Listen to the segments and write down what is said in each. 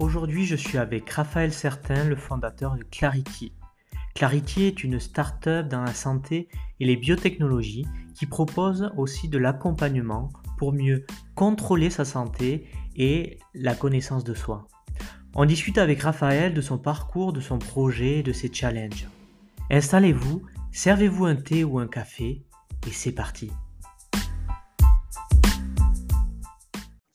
Aujourd'hui, je suis avec Raphaël Certain, le fondateur de Clarity. Clarity est une start-up dans la santé et les biotechnologies qui propose aussi de l'accompagnement pour mieux contrôler sa santé et la connaissance de soi. On discute avec Raphaël de son parcours, de son projet et de ses challenges. Installez-vous, servez-vous un thé ou un café et c'est parti.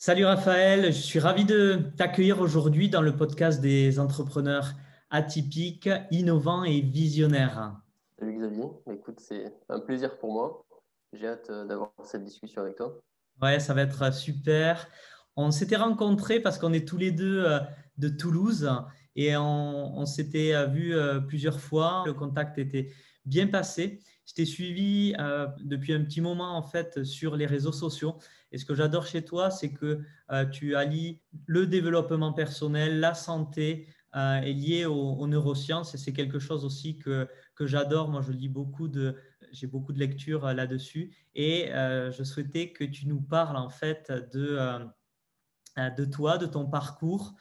Salut Raphaël, je suis ravi de t'accueillir aujourd'hui dans le podcast des entrepreneurs atypiques, innovants et visionnaires. Salut Xavier, écoute, c'est un plaisir pour moi. J'ai hâte euh, d'avoir cette discussion avec toi. Ouais, ça va être super. On s'était rencontrés parce qu'on est tous les deux euh, de Toulouse et on, s'était euh, vu plusieurs fois. Le contact était bien passé. Je t'ai suivi depuis un petit moment en fait sur les réseaux sociaux et ce que j'adore chez toi, c'est que euh, tu allies le développement personnel, la santé euh, est liée aux, neurosciences et c'est quelque chose aussi que, que j'adore. Moi, je lis beaucoup de, j'ai beaucoup de lectures euh, là-dessus et je souhaitais que tu nous parles en fait de, de toi, de ton parcours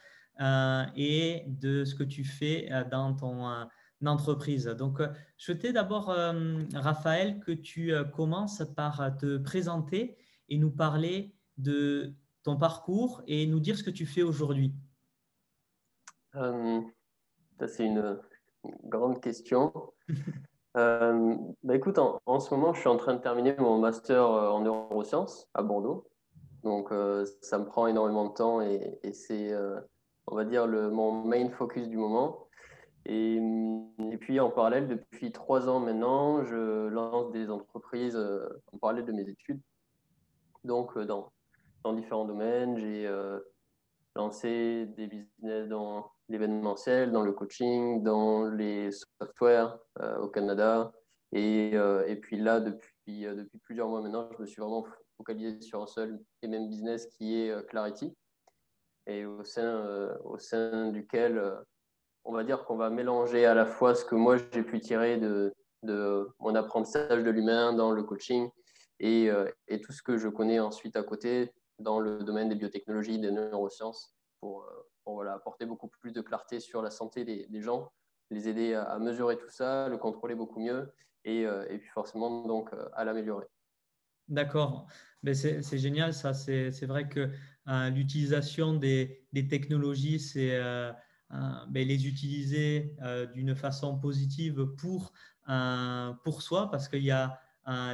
et de ce que tu fais dans ton entreprise. Donc, je souhaitais d'abord, Raphaël, que tu commences par te présenter et nous parler de ton parcours et nous dire ce que tu fais aujourd'hui euh, Ça, c'est une, grande question. euh, bah, écoute, en, ce moment, je suis en train de terminer mon master euh, en neurosciences à Bordeaux. Donc, euh, ça me prend énormément de temps et, c'est, on va dire, le, mon main focus du moment. Et, et, puis, en parallèle, depuis trois ans maintenant, je lance des entreprises en parallèle de mes études donc euh, dans, différents domaines. J'ai euh, lancé des business dans l'événementiel, dans le coaching, dans les softwares euh, au Canada. Et, et, puis là, depuis, depuis plusieurs mois maintenant, je me suis vraiment focalisé sur un seul et même business qui est Clarity. Et au sein, au sein duquel on va dire qu'on va mélanger à la fois ce que moi j'ai pu tirer de, de mon apprentissage de l'humain dans le coaching euh, et, tout ce que je connais ensuite à côté dans le domaine des biotechnologies, des neurosciences, pour, euh, voilà, apporter beaucoup plus de clarté sur la santé des, gens, les aider à, mesurer tout ça, le contrôler beaucoup mieux et, euh, puis forcément donc à l'améliorer. D'accord, ben, c'est génial ça. C'est vrai que l'utilisation des, technologies, c'est ben, les utiliser d'une façon positive pour, pour soi parce qu'il y a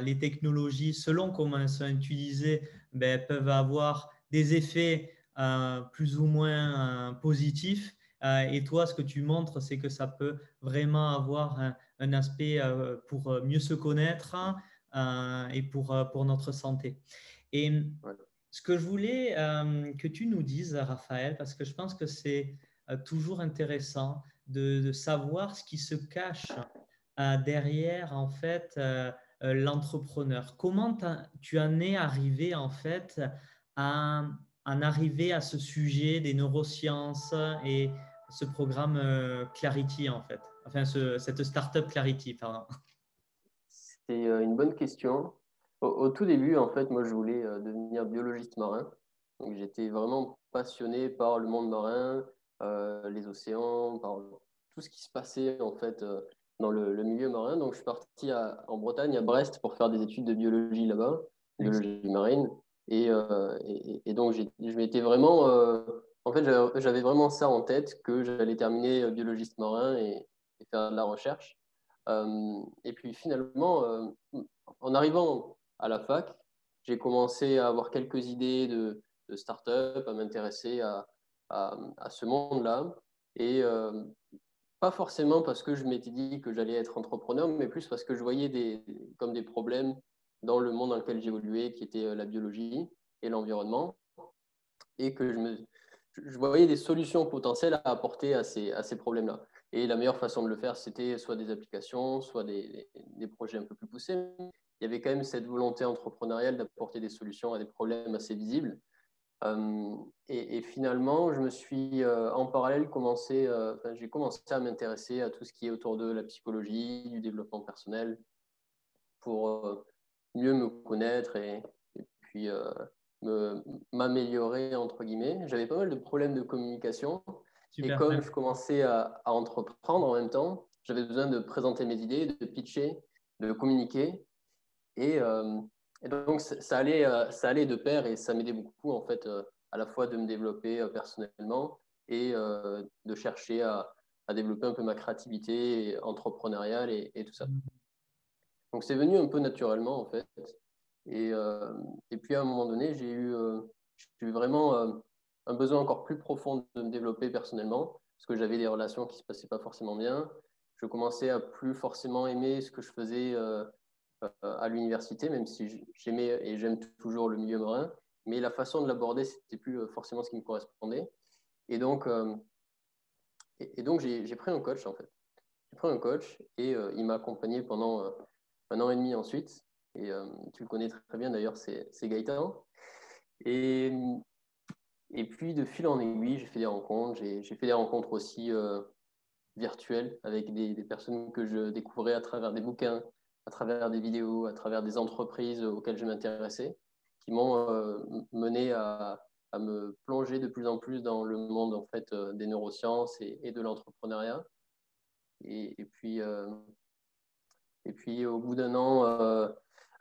les technologies, selon comment elles sont utilisées, ben, peuvent avoir des effets euh, plus ou moins euh, positifs. Euh, et toi, ce que tu montres, c'est que ça peut vraiment avoir un, aspect pour mieux se connaître et pour, pour notre santé. Et ce que je voulais que tu nous dises, Raphaël, parce que je pense que c'est toujours intéressant de, de, savoir ce qui se cache derrière, en fait, l'entrepreneur. Comment tu en es arrivé en fait à en arriver à ce sujet des neurosciences et ce programme euh, Clarity en fait, enfin ce, cette startup Clarity, pardon. C'est euh, une bonne question. Au, tout début, en fait, moi je voulais devenir biologiste marin. Donc j'étais vraiment passionné par le monde marin, les océans, par tout ce qui se passait en fait dans le, milieu marin. Donc, je suis parti en Bretagne, à Brest, pour faire des études de biologie là-bas, biologie marine. Et, euh, et, donc, je m'étais vraiment. Euh, en fait, j'avais vraiment ça en tête, que j'allais terminer biologiste marin et, faire de la recherche. Euh, et puis, finalement, en arrivant à la fac, j'ai commencé à avoir quelques idées de, de start-up, à m'intéresser à, à, à, ce monde-là. Et pas forcément parce que je m'étais dit que j'allais être entrepreneur, mais plus parce que je voyais des, comme des problèmes dans le monde dans lequel j'évoluais, qui était euh, la biologie et l'environnement, et que je, me, je voyais des solutions potentielles à apporter à ces, à ces problèmes-là. Et la meilleure façon de le faire, c'était soit des applications, soit des, des, projets un peu plus poussés. Il y avait quand même cette volonté entrepreneuriale d'apporter des solutions à des problèmes assez visibles. Euh, et, finalement, je me suis euh, en parallèle commencé, euh, j'ai commencé à m'intéresser à tout ce qui est autour de la psychologie, du développement personnel, pour mieux me connaître et, puis m'améliorer entre guillemets. J'avais pas mal de problèmes de communication Et comme je commençais à, entreprendre en même temps, j'avais besoin de présenter mes idées, de pitcher, de communiquer. Et, euh, donc, ça allait, euh, ça allait de pair et ça m'aidait beaucoup, en fait, euh, à la fois de me développer personnellement et de chercher à, développer un peu ma créativité entrepreneuriale et, et tout ça. Donc, c'est venu un peu naturellement, en fait. Et, et puis, à un moment donné, j'ai eu, eu vraiment un besoin encore plus profond de me développer personnellement, parce que j'avais des relations qui ne se passaient pas forcément bien. Je commençais à plus forcément aimer ce que je faisais euh, euh, à l'université, même si j'aimais et j'aime toujours le milieu marin, mais la façon de l'aborder, c'était plus euh, forcément ce qui me correspondait. Et donc, et, donc j'ai pris un coach en fait. J'ai pris un coach et il m'a accompagné pendant un an et demi ensuite. Et tu le connais très bien d'ailleurs, c'est Gaëtan. Et et puis, de fil en aiguille, j'ai fait des rencontres. J'ai fait des rencontres aussi euh, virtuelles avec des, personnes que je découvrais à travers des bouquins, à travers des vidéos, à travers des entreprises auxquelles je m'intéressais, qui m'ont euh, mené à, me plonger de plus en plus dans le monde en fait, euh, des neurosciences et, de l'entrepreneuriat. Et, puis, et puis, au bout d'un an,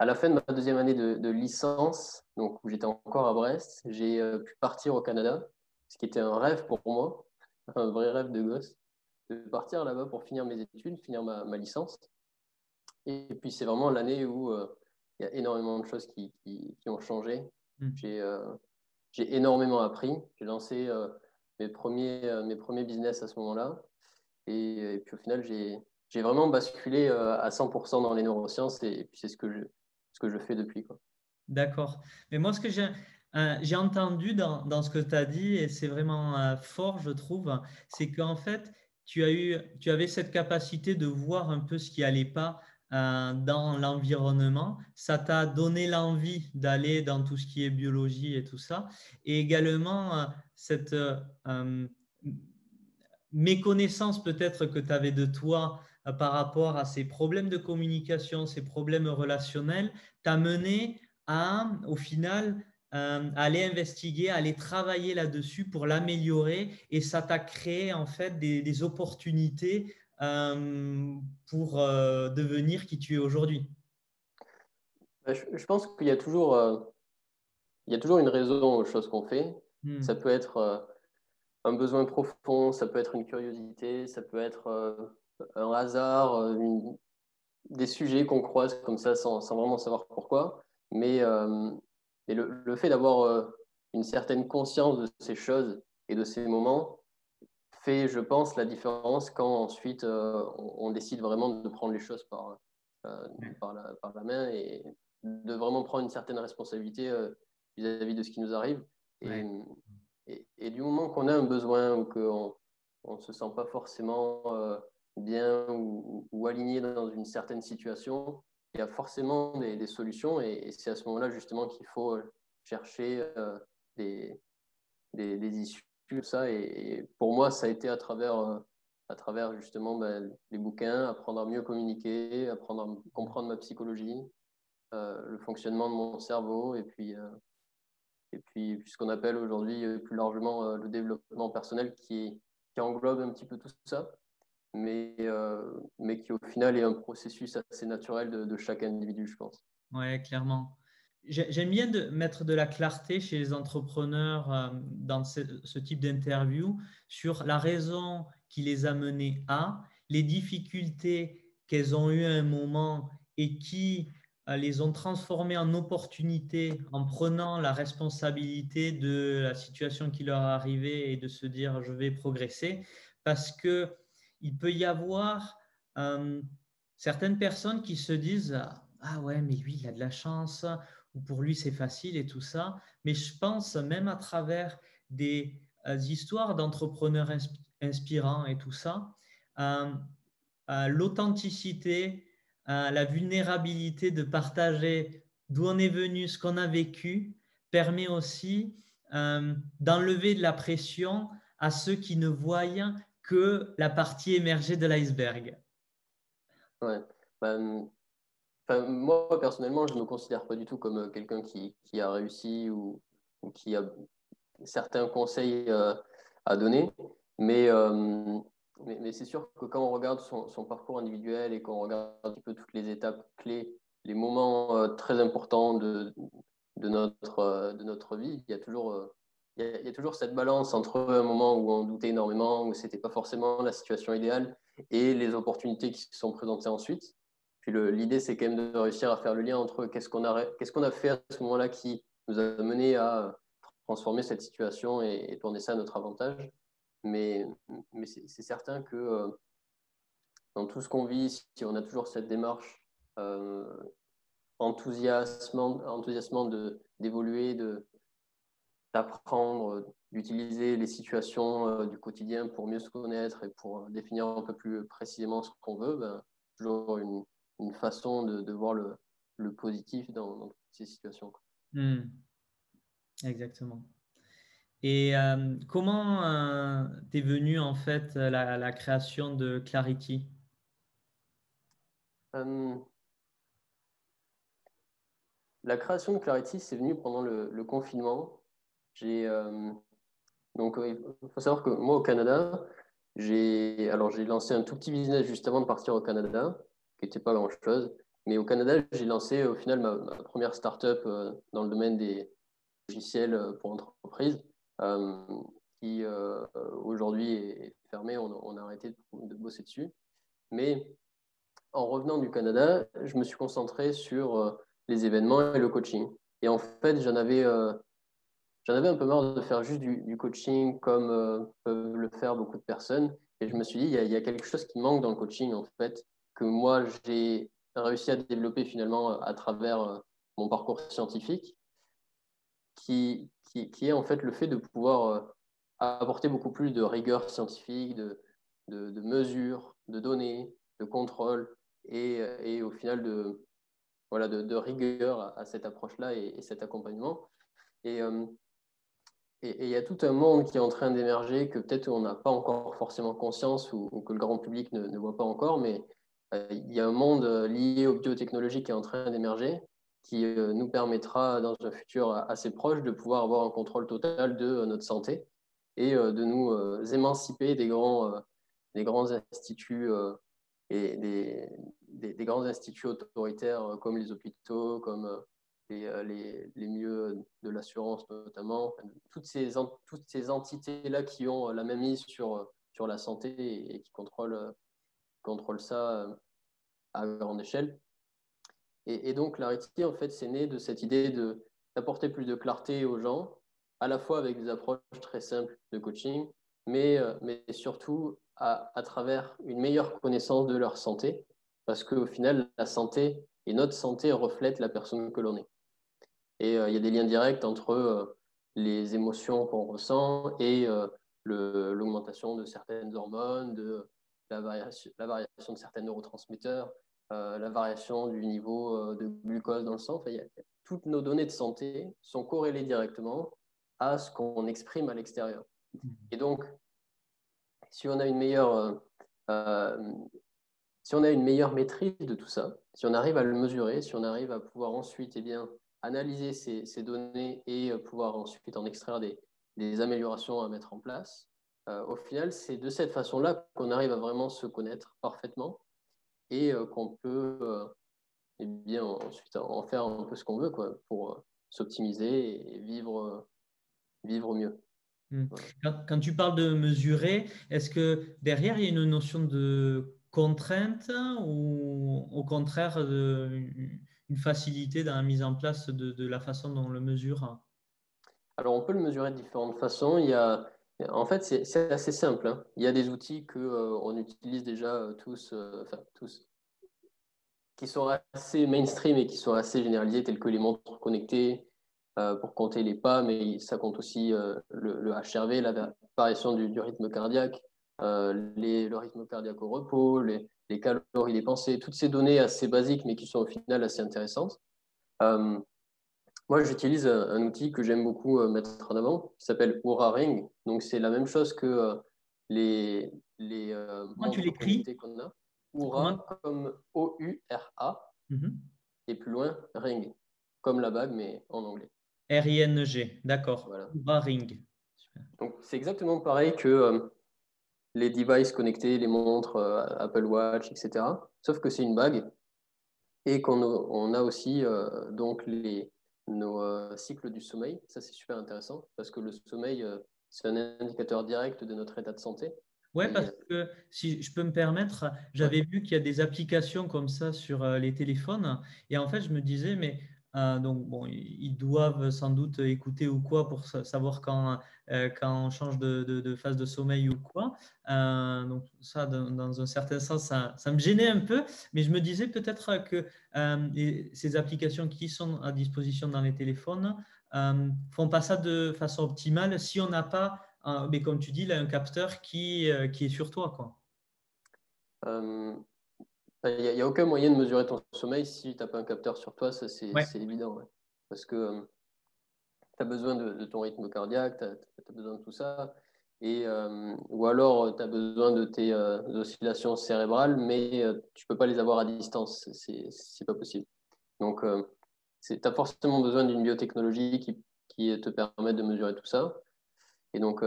à la fin de ma deuxième année de, licence, donc où j'étais encore à Brest, j'ai euh, pu partir au Canada, ce qui était un rêve pour moi, un vrai rêve de gosse, de partir là-bas pour finir mes études, finir ma, licence. Et puis c'est vraiment l'année où euh, il y a énormément de choses qui, ont changé. Euh, j'ai énormément appris. J'ai lancé mes, premiers, mes premiers business à ce moment-là. Et, puis au final, j'ai vraiment basculé à 100% dans les neurosciences et, et puis c'est ce que je, ce que je fais depuis. D'accord. Mais moi, ce que j'ai euh, j'ai entendu dans, dans, ce que tu as dit, et c'est vraiment euh, fort, je trouve, c'est qu'en fait, tu, as eu, tu avais cette capacité de voir un peu ce qui n'allait pas euh, dans l'environnement. Ça t'a donné l'envie d'aller dans tout ce qui est biologie et tout ça. Et également, cette méconnaissance peut-être que tu avais de toi euh, par rapport à ces problèmes de communication, ces problèmes relationnels, t'a mené à, au final, euh, aller investiguer, aller travailler là-dessus pour l'améliorer et ça t'a créé en fait des, opportunités euh, pour devenir qui tu es aujourd'hui? Bah, je, pense qu'il y a toujours, il y a toujours une raison aux choses qu'on fait. Hmm. Ça peut être un besoin profond, ça peut être une curiosité, ça peut être un hasard, euh, des sujets qu'on croise comme ça sans, vraiment savoir pourquoi. Mais, euh, le, fait d'avoir euh, une certaine conscience de ces choses et de ces moments fait, je pense, la différence quand ensuite on, décide vraiment de prendre les choses par, par, la, main et de vraiment prendre une certaine responsabilité vis-à-vis de ce qui nous arrive. Et, et, du moment qu'on a un besoin ou qu'on ne se sent pas forcément bien ou, aligné dans une certaine situation, il y a forcément des, solutions et, c'est à ce moment-là justement qu'il faut euh, chercher euh, des, des, issues, ça. Et, pour moi, ça a été à travers, euh, à travers justement ben, les bouquins, apprendre à mieux communiquer, apprendre à comprendre ma psychologie, le fonctionnement de mon cerveau et puis, et puis ce qu'on appelle aujourd'hui plus largement le développement personnel qui, qui englobe un petit peu tout ça mais, euh, mais qui au final est un processus assez naturel de, chaque individu, je pense. Oui, clairement. J'aime bien de mettre de la clarté chez les entrepreneurs euh, dans ce, type d'interview sur la raison qui les a menés à, les difficultés qu'elles ont eues à un moment et qui euh, les ont transformées en opportunités en prenant la responsabilité de la situation qui leur est arrivée et de se dire je vais progresser. Parce que il peut y avoir euh, certaines personnes qui se disent Ah ouais, mais lui, il a de la chance, ou pour lui, c'est facile et tout ça. Mais je pense même à travers des euh, histoires d'entrepreneurs inspirants et tout ça, euh, l'authenticité, la vulnérabilité de partager d'où on est venu, ce qu'on a vécu, permet aussi d'enlever de la pression à ceux qui ne voient que la partie émergée de l'iceberg Ouais. Ben, moi, personnellement, je ne me considère pas du tout comme euh, quelqu'un qui, qui, a réussi ou, qui a certains conseils euh, à donner. Mais, mais, c'est sûr que quand on regarde son, parcours individuel et qu'on regarde un petit peu toutes les étapes clés, les moments très importants de, de, notre, de notre vie, il y a toujours il y, a, toujours cette balance entre un moment où on doutait énormément, où ce n'était pas forcément la situation idéale, et les opportunités qui se sont présentées ensuite. Puis l'idée, c'est quand même de réussir à faire le lien entre qu'est-ce qu'on a, qu'est-ce a fait à ce moment-là qui nous a mené à transformer cette situation et, tourner ça à notre avantage. Mais, mais c'est certain que euh, dans tout ce qu'on vit, si on a toujours cette démarche euh, enthousiasmante, enthousiasmant d'évoluer, d'apprendre, d'utiliser les situations euh, du quotidien pour mieux se connaître et pour définir un peu plus précisément ce qu'on veut, ben, toujours une, une façon de, de voir le, le, positif dans, ces situations. Hmm. Exactement. Et euh, comment euh, t'es venu en fait la, la, création de Clarity? La création de Clarity, c'est venu pendant le, le confinement. J'ai euh, donc il faut savoir que moi au Canada, j'ai alors j'ai lancé un tout petit business juste avant de partir au Canada, qui n'était pas grand chose. Mais au Canada, j'ai lancé au final ma, première startup euh, dans le domaine des logiciels pour entreprise, qui aujourd'hui est fermée. On, a arrêté de, bosser dessus. Mais en revenant du Canada, je me suis concentré sur les événements et le coaching. Et en fait, j'en avais avais un peu marre de faire juste du, coaching comme euh, peuvent le faire beaucoup de personnes. Et je me suis dit, il y, a, quelque chose qui manque dans le coaching, en fait, que moi, j'ai réussi à développer finalement à travers euh, mon parcours scientifique, qui, qui, est en fait le fait de pouvoir euh, apporter beaucoup plus de rigueur scientifique, de, de, mesures, de données, de contrôle, et, et au final de, voilà, de, rigueur à, cette approche-là et, cet accompagnement. Et, il y a tout un monde qui est en train d'émerger que peut-être on n'a pas encore forcément conscience ou, que le grand public ne, voit pas encore, mais euh, il y a un monde euh, lié aux biotechnologies qui est en train d'émerger qui euh, nous permettra dans un futur assez proche de pouvoir avoir un contrôle total de notre santé et de nous émanciper des grands, des grands instituts et des, des, grands instituts autoritaires comme les hôpitaux, comme euh, les, les, milieux de l'assurance notamment, toutes ces, toutes ces entités-là qui ont la même mise sur, sur la santé et, qui contrôlent, contrôlent ça euh, à grande échelle. Et, et donc, Clarity, en fait, c'est né de cette idée d'apporter plus de clarté aux gens, à la fois avec des approches très simples de coaching, mais, euh, mais surtout à, travers une meilleure connaissance de leur santé, parce qu'au final, la santé et notre santé reflètent la personne que l'on est. Et euh, il y a des liens directs entre les émotions qu'on ressent et l'augmentation de certaines hormones, de la variation, la variation de certains neurotransmetteurs, la variation du niveau de glucose dans le sang. Enfin, toutes nos données de santé sont corrélées directement à ce qu'on exprime à l'extérieur. Et donc, si on a une meilleure, si on a une meilleure maîtrise de tout ça, si on arrive à le mesurer, si on arrive à pouvoir ensuite eh bien, analyser ces, données et euh, pouvoir ensuite en extraire des, améliorations à mettre en place. Euh, au final, c'est de cette façon-là qu'on arrive à vraiment se connaître parfaitement et euh, qu'on peut eh bien, ensuite en faire un peu ce qu'on veut quoi, pour s'optimiser et vivre, vivre mieux. Hmm. Quand, tu parles de mesurer, est-ce que derrière il y a une notion de contrainte ou au contraire de, une facilité dans la mise en place de, la façon dont on le mesure? Alors, on peut le mesurer de différentes façons. Il y a, en fait, c'est assez simple. Hein. Il y a des outils qu'on euh, utilise déjà euh, tous, euh, enfin, tous, qui sont assez mainstream et qui sont assez généralisés, tels que les montres connectées pour compter les pas, mais ça compte aussi le, HRV, la variation du, rythme cardiaque, le rythme cardiaque au repos, les, les calories dépensées, toutes ces données assez basiques, mais qui sont au final assez intéressantes. Euh, moi, j'utilise un, outil que j'aime beaucoup euh, mettre en avant, qui s'appelle Oura Ring. Donc, c'est la même chose que euh, les, les Comment tu l'écris qu'on a. Oura comme O-U-R-A. Mhm. Et plus loin, Ring, comme la bague, mais en anglais. R-I-N-G, d'accord. Voilà. Oura Ring. Donc, c'est exactement pareil que les devices connectés, les montres, Apple Watch, etc. Sauf que c'est une bague et qu'on on a aussi donc les, nos cycles du sommeil. Ça, c'est super intéressant parce que le sommeil, c'est un indicateur direct de notre état de santé. Oui, parce que si je peux me permettre, j'avais vu qu'il y a des applications comme ça sur les téléphones. Et en fait, je me disais, mais euh, donc, bon, ils doivent sans doute écouter ou quoi pour savoir quand, euh, quand on change de, phase de sommeil ou quoi. Euh, donc, ça, dans, un certain sens, ça, me gênait un peu, mais je me disais peut-être que ces applications qui sont à disposition dans les téléphones font pas ça de façon optimale si on n'a pas, mais comme tu dis, là, un capteur qui, qui est sur toi. Quoi. Il n'y a, aucun moyen de mesurer ton sommeil si tu n'as pas un capteur sur toi, ça c'est évident. Parce que euh, tu as besoin de, ton rythme cardiaque, tu as, besoin de tout ça. Et, euh, ou alors tu as besoin de tes euh, oscillations cérébrales, mais tu ne peux pas les avoir à distance. C'est pas possible. Donc tu as forcément besoin d'une biotechnologie qui, qui, te permet de mesurer tout ça. Et donc,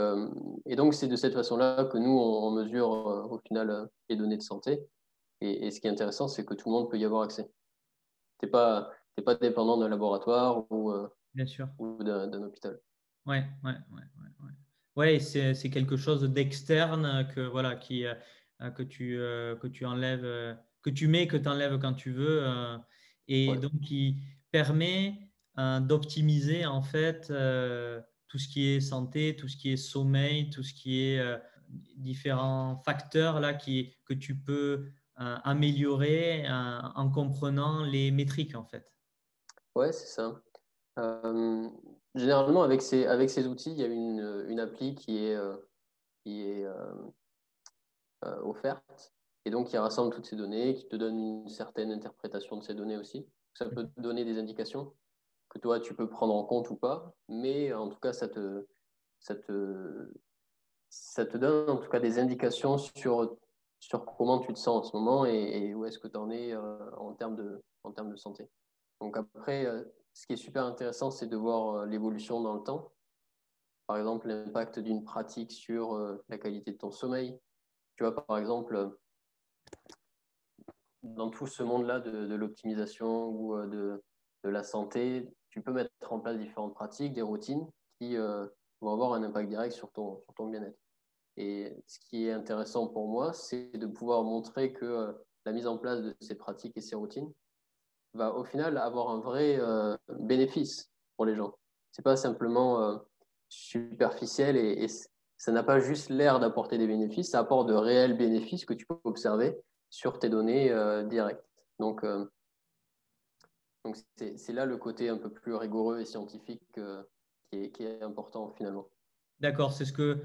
et donc c'est de cette façon-là que nous, on mesure au final les données de santé. Et, ce qui est intéressant, c'est que tout le monde peut y avoir accès. Tu n'es pas, pas dépendant d'un laboratoire ou, euh, ou d'un hôpital. Oui, ouais, ouais, ouais, ouais. c'est quelque chose d'externe que, voilà, qui, euh, que, tu, euh, que tu enlèves, que tu mets, que tu enlèves quand tu veux. et donc, qui permet d'optimiser en fait tout ce qui est santé, tout ce qui est sommeil, tout ce qui est différents facteurs là qui, que tu peux améliorer euh, en comprenant les métriques en fait. Ouais, c'est ça. Euh, généralement, avec ces, avec ces outils, il y a une, une appli qui est, qui est offerte et donc qui rassemble toutes ces données, qui te donne une certaine interprétation de ces données aussi. Ça peut donner des indications que toi, tu peux prendre en compte ou pas, mais en tout cas, ça te, ça te donne en tout cas des indications sur sur comment tu te sens en ce moment et, où est-ce que tu en es euh, en, termes de, en termes de santé. Donc après, euh, ce qui est super intéressant, c'est de voir euh, l'évolution dans le temps. Par exemple, l'impact d'une pratique sur la qualité de ton sommeil. Tu vois, par exemple, dans tout ce monde-là de, l'optimisation ou de, de, la santé, tu peux mettre en place différentes pratiques, des routines qui vont avoir un impact direct sur ton, sur ton bien-être. Et ce qui est intéressant pour moi, c'est de pouvoir montrer que euh, la mise en place de ces pratiques et ces routines va au final avoir un vrai euh, bénéfice pour les gens. C'est pas simplement euh, superficiel et, ça n'a pas juste l'air d'apporter des bénéfices, ça apporte de réels bénéfices que tu peux observer sur tes données directes. Donc, donc c'est là le côté un peu plus rigoureux et scientifique qui est, qui, est, important finalement. D'accord, c'est ce que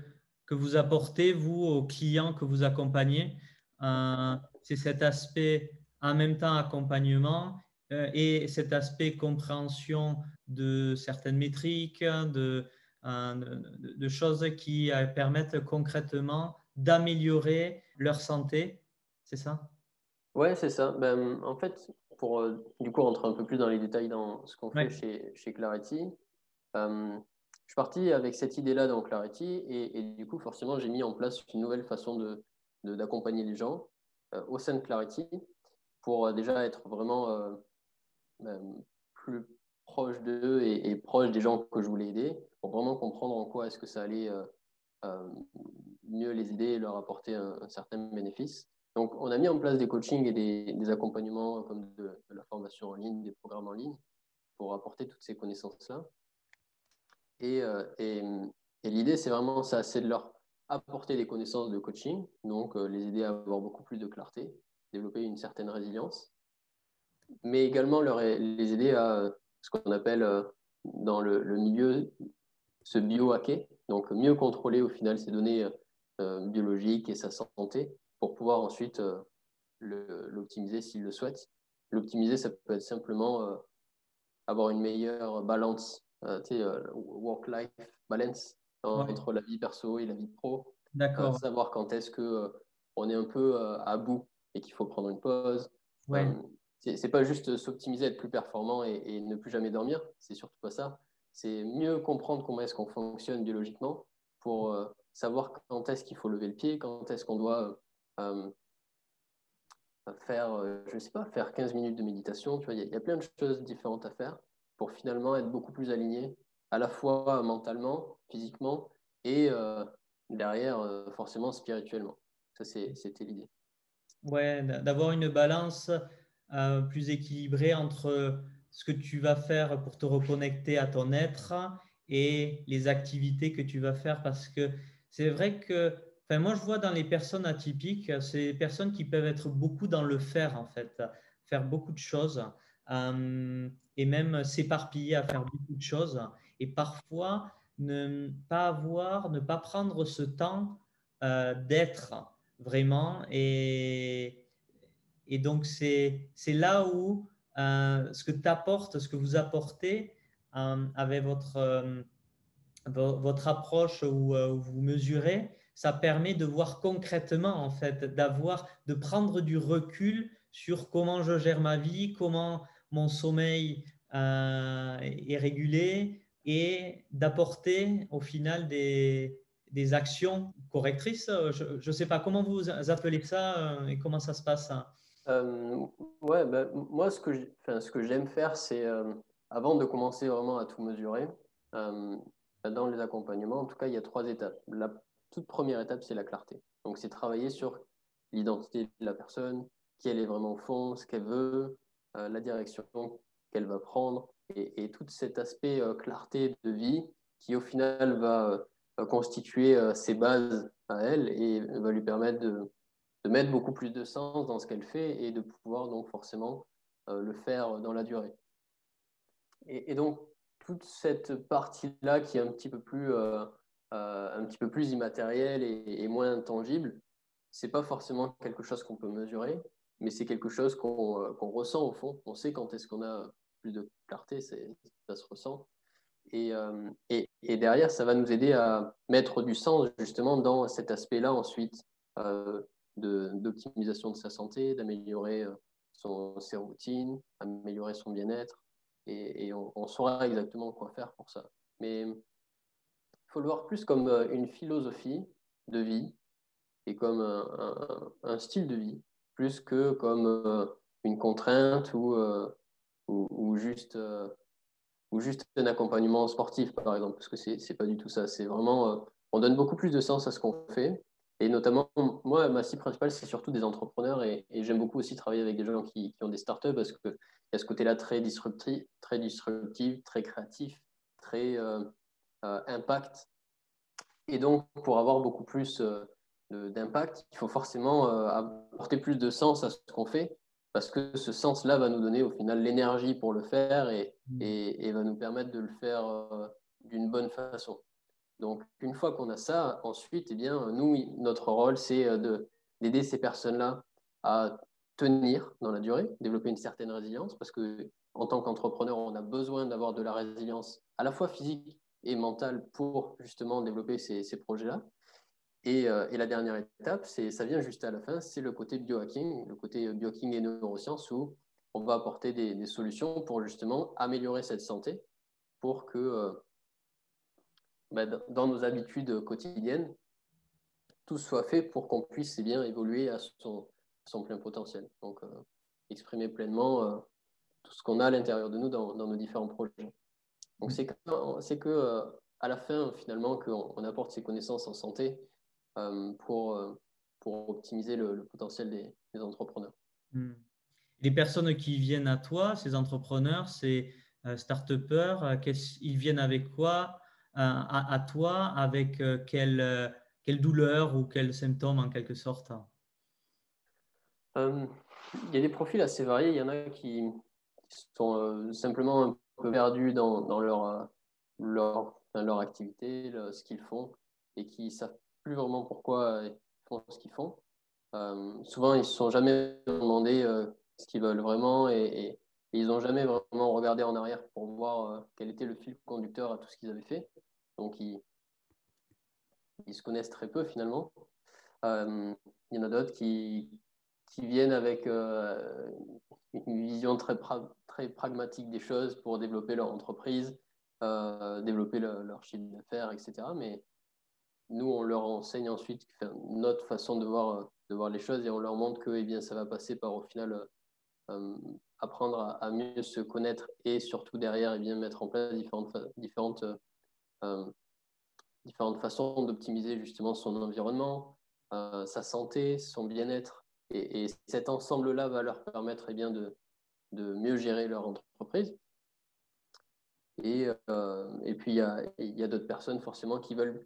que vous apportez, vous, aux clients que vous accompagnez. Euh, c'est cet aspect en même temps accompagnement euh, et cet aspect compréhension de certaines métriques, de, euh, de, choses qui permettent concrètement d'améliorer leur santé. C'est ça? Oui, c'est ça. Ben, en fait, pour du coup rentrer un peu plus dans les détails dans ce qu'on fait chez, chez Clarity, je suis parti avec cette idée-là dans Clarity et, du coup, forcément, j'ai mis en place une nouvelle façon d'accompagner de, les gens euh, au sein de Clarity pour euh, déjà être vraiment euh, plus proche d'eux et, proche des gens que je voulais aider pour vraiment comprendre en quoi est-ce que ça allait mieux les aider et leur apporter un, certain bénéfice. Donc, on a mis en place des coachings et des, accompagnements comme de, la formation en ligne, des programmes en ligne pour apporter toutes ces connaissances-là. Euh, et, l'idée, c'est vraiment ça, c'est de leur apporter des connaissances de coaching, donc euh, les aider à avoir beaucoup plus de clarté, développer une certaine résilience, mais également les aider à ce qu'on appelle euh, dans le, milieu se biohacker, donc mieux contrôler au final ces données biologiques et sa santé pour pouvoir ensuite l'optimiser s'ils le souhaitent. L'optimiser, ça peut être simplement avoir une meilleure balance euh, euh, work-life balance entre la vie perso et la vie pro. D'accord. Euh, savoir quand est-ce que on est un peu à bout et qu'il faut prendre une pause. Ouais. c'est pas juste s'optimiser, être plus performant et, ne plus jamais dormir. C'est surtout pas ça. C'est mieux comprendre comment est-ce qu'on fonctionne biologiquement pour savoir quand est-ce qu'il faut lever le pied, quand est-ce qu'on doit faire, je sais pas, faire 15 minutes de méditation. Tu vois, il y, a plein de choses différentes à faire pour finalement être beaucoup plus aligné, à la fois mentalement, physiquement et derrière, forcément, spirituellement. Ça, c'était l'idée. Ouais, d'avoir une balance plus équilibrée entre ce que tu vas faire pour te reconnecter à ton être et les activités que tu vas faire parce que c'est vrai que enfin, moi je vois dans les personnes atypiques, c'est personnes qui peuvent être beaucoup dans le faire en fait, faire beaucoup de choses euh, et même s'éparpiller à faire beaucoup de choses et parfois ne pas avoir, ne pas prendre ce temps euh, d'être vraiment et, et donc c'est là où euh, ce que tu apportes, ce que vous apportez euh, avec votre, votre approche où, vous mesurez, ça permet de voir concrètement, en fait, d'avoir, de prendre du recul sur comment je gère ma vie, comment mon sommeil est régulé et d'apporter au final des, actions correctrices. Je ne sais pas comment vous appelez ça et comment ça se passe. Euh, ouais, bah, moi, ce que, ce que j'aime faire, c'est euh, avant de commencer vraiment à tout mesurer, euh, dans les accompagnements, en tout cas, il y a trois étapes. La toute première étape, c'est la clarté. Donc, c'est travailler sur l'identité de la personne, qui elle est vraiment au fond, ce qu'elle veut, la direction qu'elle va prendre, et, tout cet aspect clarté de vie qui, au final, va constituer ses bases à elle et va lui permettre de, mettre beaucoup plus de sens dans ce qu'elle fait et de pouvoir donc forcément euh, le faire dans la durée. Et, donc toute cette partie-là qui est un petit peu plus, euh, euh, un petit peu plus immatérielle et, moins intangible, c'est pas forcément quelque chose qu'on peut mesurer, mais c'est quelque chose qu'on ressent au fond. On sait quand est-ce qu'on a plus de clarté, ça se ressent. Et, et, et, derrière, ça va nous aider à mettre du sens justement dans cet aspect-là ensuite d'optimisation de, sa santé, d'améliorer euh, ses routines, améliorer son bien-être. Et, on, saura exactement quoi faire pour ça. Mais il faut le voir plus comme euh, une philosophie de vie et comme un, style de vie, plus que comme euh, une contrainte ou, ou, juste, ou juste un accompagnement sportif, par exemple, parce que c'est pas du tout ça. C'est vraiment, on donne beaucoup plus de sens à ce qu'on fait et notamment, moi, ma cible principale, c'est surtout des entrepreneurs et, j'aime beaucoup aussi travailler avec des gens qui, ont des startups parce qu'il y a ce côté-là très disruptif, très, disruptif, très créatif, très euh, euh, impact. Et donc, pour avoir beaucoup plus euh, d'impact, il faut forcément apporter plus de sens à ce qu'on fait parce que ce sens-là va nous donner au final l'énergie pour le faire et, mmh. et, va nous permettre de le faire d'une bonne façon. Donc, une fois qu'on a ça, ensuite, eh bien, nous, notre rôle, c'est euh, d'aider ces personnes-là à tenir dans la durée, développer une certaine résilience, parce que en tant qu'entrepreneur, on a besoin d'avoir de la résilience à la fois physique et mentale pour justement développer ces, projets-là. Euh, et, la dernière étape, ça vient juste à la fin, c'est le côté biohacking, le côté biohacking et neurosciences où on va apporter des, solutions pour justement améliorer cette santé pour que euh, bah, dans nos habitudes quotidiennes, tout soit fait pour qu'on puisse eh bien évoluer à son, son plein potentiel. Donc, euh, exprimer pleinement euh, tout ce qu'on a à l'intérieur de nous dans, dans, nos différents projets. Donc, c'est que, c'est que euh, à la fin, finalement, qu'on on apporte ces connaissances en santé pour, pour optimiser le, potentiel des, des entrepreneurs. Hmm. Les personnes qui viennent à toi, ces entrepreneurs, ces start-upers, ils viennent avec quoi à, toi avec euh, quelle, euh, quelle, douleur ou quel symptôme en quelque sorte? Euh, Il y a des profils assez variés. Il y en a qui, sont simplement un peu perdus dans, dans leur, leur, leur activité, ce qu'ils font, et qui ne savent plus vraiment pourquoi ils font ce qu'ils font. souvent, ils ne se sont jamais demandé ce qu'ils veulent vraiment et, ils n'ont jamais vraiment regardé en arrière pour voir quel était le fil conducteur à tout ce qu'ils avaient fait. Donc, ils, se connaissent très peu finalement. Euh, il y en a d'autres qui, qui, viennent avec euh, une vision très, très pragmatique des choses pour développer leur entreprise, euh, développer leur chiffre d'affaires, etc. Mais nous, on leur enseigne ensuite notre façon de voir, de voir les choses et on leur montre que eh bien, ça va passer par au final apprendre à, mieux se connaître et surtout derrière eh bien, mettre en place différentes, différentes, différentes façons d'optimiser justement son environnement, sa santé, son bien-être. Et, cet ensemble-là va leur permettre eh bien, de, de mieux gérer leur entreprise. Et, euh, et puis, il y a d'autres personnes forcément qui veulent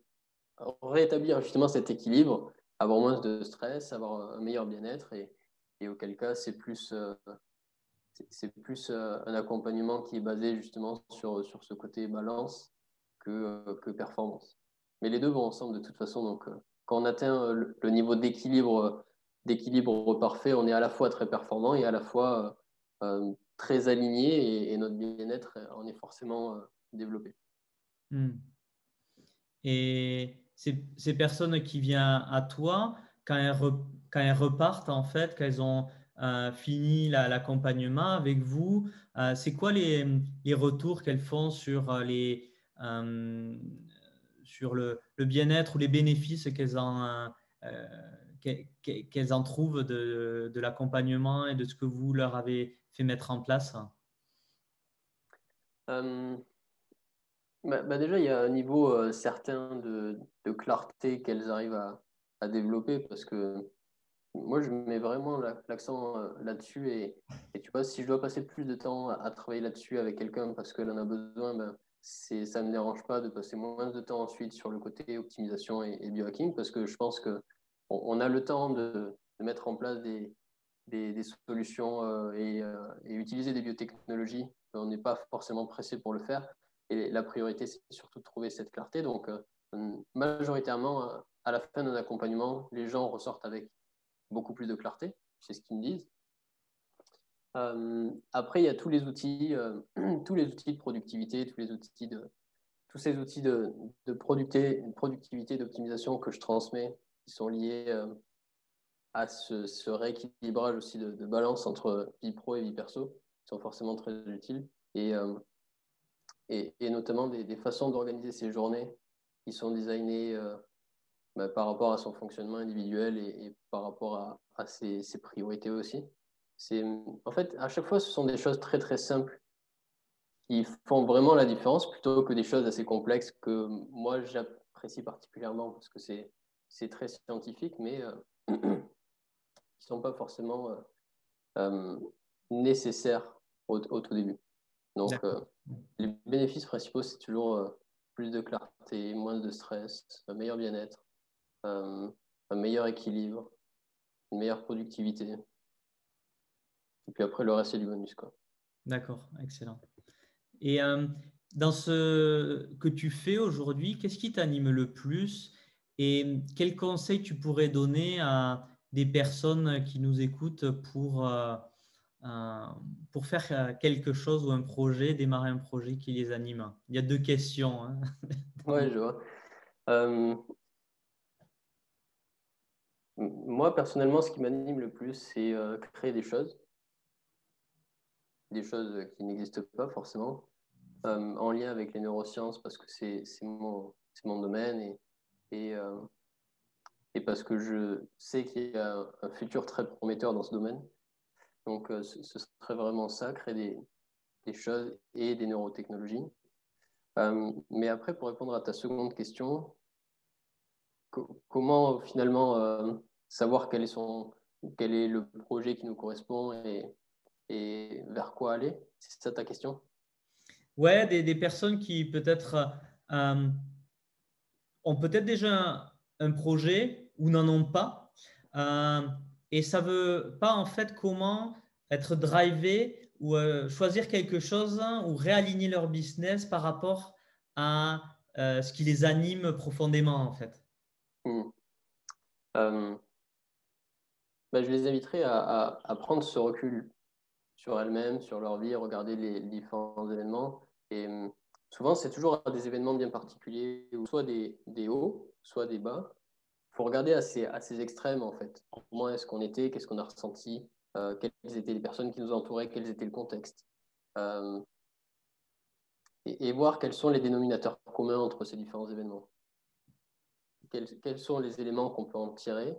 rétablir justement cet équilibre, avoir moins de stress, avoir un meilleur bien-être. Et, et, auquel cas, c'est plus, euh, c'est plus euh, un accompagnement qui est basé justement sur, sur ce côté balance que, que performance. Mais les deux vont ensemble de toute façon. Donc, quand on atteint le, niveau d'équilibre, d'équilibre parfait, on est à la fois très performant et à la fois très aligné et, notre bien-être en est forcément développé. Hmm. Et ces, personnes qui viennent à toi, quand elles, repartent, en fait, quand elles ont fini l'accompagnement avec vous, c'est quoi les, retours qu'elles font sur les, sur le, bien-être ou les bénéfices qu'elles en, euh, qu'elles en trouvent de, de l'accompagnement et de ce que vous leur avez fait mettre en place? Euh, bah, bah, Déjà, il y a un niveau euh, certain de, de clarté qu'elles arrivent à, à, développer parce que moi, je mets vraiment l'accent là-dessus. Et, et, tu vois, si je dois passer plus de temps à, travailler là-dessus avec quelqu'un parce qu'elle en a besoin, ben, ça ne me dérange pas de passer moins de temps ensuite sur le côté optimisation et, biohacking parce que je pense que on, a le temps de, mettre en place des, des, solutions euh, euh, et, utiliser des biotechnologies. On n'est pas forcément pressé pour le faire. Et la priorité, c'est surtout de trouver cette clarté. Donc, euh, majoritairement, à la fin d'un accompagnement, les gens ressortent avec beaucoup plus de clarté. C'est ce qu'ils me disent. après, il y a tous les outils, tous les outils de productivité, tous les outils de, tous ces outils de, de productivité, d'optimisation que je transmets qui sont liés euh, à ce, rééquilibrage aussi de, balance entre vie pro et vie perso, qui sont forcément très utiles. Et, et, notamment des, façons d'organiser ces journées qui sont designées euh, bah, par rapport à son fonctionnement individuel et, par rapport à, à ses, ses, priorités aussi. C'est, en fait, à chaque fois, ce sont des choses très très simples qui font vraiment la différence plutôt que des choses assez complexes que moi j'apprécie particulièrement parce que c'est c'est très scientifique, mais euh, qui ne sont pas forcément euh, euh, nécessaires au, tout début. Donc, les bénéfices principaux, c'est toujours plus de clarté, moins de stress, un meilleur bien-être, un meilleur équilibre, une meilleure productivité. Et puis après, le reste, c'est du bonus. D'accord, excellent. Et dans ce que tu fais aujourd'hui, qu'est-ce qui t'anime le plus et quel conseil tu pourrais donner à des personnes qui nous écoutent pour, euh, euh, pour faire euh, quelque chose ou un projet, démarrer un projet qui les anime Il y a deux questions. Hein. Oui, je vois. moi, personnellement, ce qui m'anime le plus, c'est créer des choses. Des choses qui n'existent pas forcément, en lien avec les neurosciences, parce que c'est mon, domaine. Euh, et parce que je sais qu'il y a un futur très prometteur dans ce domaine. Donc, euh, ce, serait vraiment ça, créer des, choses et des neurotechnologies. Euh, mais après, pour répondre à ta seconde question, comment finalement savoir quel est, son, quel est le projet qui nous correspond et, et vers quoi aller? C'est ça ta question? Ouais, des, des personnes qui peut-être ont peut-être déjà un, projet ou n'en ont pas. Et ça ne veut pas en fait comment être drivé ou euh, choisir quelque chose ou réaligner leur business par rapport à euh, ce qui les anime profondément en fait. Hmm. Bah, je les inviterai à, prendre ce recul sur elles-mêmes, sur leur vie, regarder les différents événements et souvent, c'est toujours des événements bien particuliers, soit des, des hauts, soit des bas. Faut regarder à ces, extrêmes, en fait. Comment est-ce qu'on était, qu'est-ce qu'on a ressenti, euh, quelles étaient les personnes qui nous entouraient, quel était le contexte. Euh, et, voir quels sont les dénominateurs communs entre ces différents événements. quels, sont les éléments qu'on peut en tirer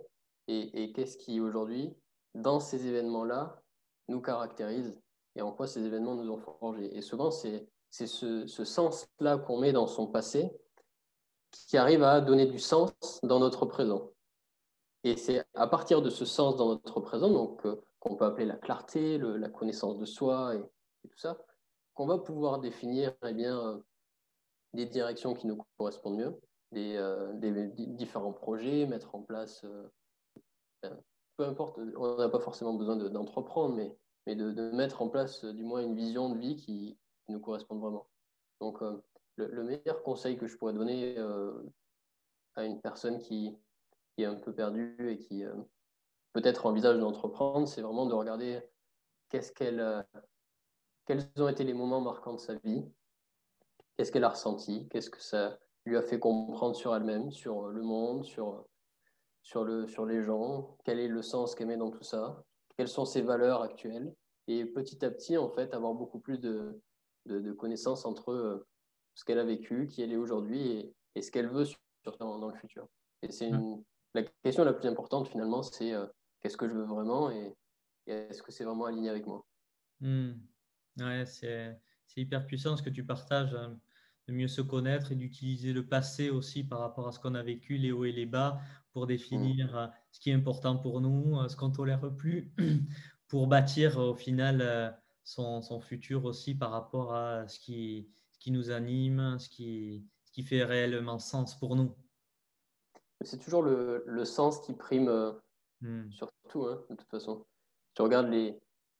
et, qu'est-ce qui aujourd'hui, dans ces événements-là, nous caractérise et en quoi ces événements nous ont forgé. Et souvent, c'est ce, ce sens-là qu'on met dans son passé qui arrive à donner du sens dans notre présent. Et c'est à partir de ce sens dans notre présent, donc euh, qu'on peut appeler la clarté, la connaissance de soi et, tout ça, qu'on va pouvoir définir eh bien, euh, des directions qui nous correspondent mieux, des, euh, différents projets, mettre en place, peu importe, on n'a pas forcément besoin d'entreprendre, mais de, mettre en place du moins une vision de vie qui, nous correspond vraiment. Donc, le, meilleur conseil que je pourrais donner à une personne qui, est un peu perdue et qui, peut-être envisage d'entreprendre, c'est vraiment de regarder euh, quels ont été les moments marquants de sa vie, qu'est-ce qu'elle a ressenti, qu'est-ce que ça lui a fait comprendre sur elle-même, sur le monde, sur, sur, le, sur les gens, quel est le sens qu'elle met dans tout ça, quelles sont ses valeurs actuelles, et petit à petit, en fait, avoir beaucoup plus de, de, connaissances entre euh, ce qu'elle a vécu, qui elle est aujourd'hui, et, ce qu'elle veut sur, dans, dans, le futur. Et c'est mmh. la question la plus importante, finalement, c'est euh, qu'est-ce que je veux vraiment et, est-ce que c'est vraiment aligné avec moi? Hmm. ouais, c'est, hyper puissant ce que tu partages, hein, de mieux se connaître et d'utiliser le passé aussi par rapport à ce qu'on a vécu, les hauts et les bas, pour définir hmm. euh, ce qui est important pour nous, euh, ce qu'on tolère plus, pour bâtir au final son, son, futur aussi par rapport à ce qui, qui nous anime, ce qui, ce qui fait réellement sens pour nous. C'est toujours le, le sens qui prime Hmm. Surtout, hein, de toute façon. Tu regardes les,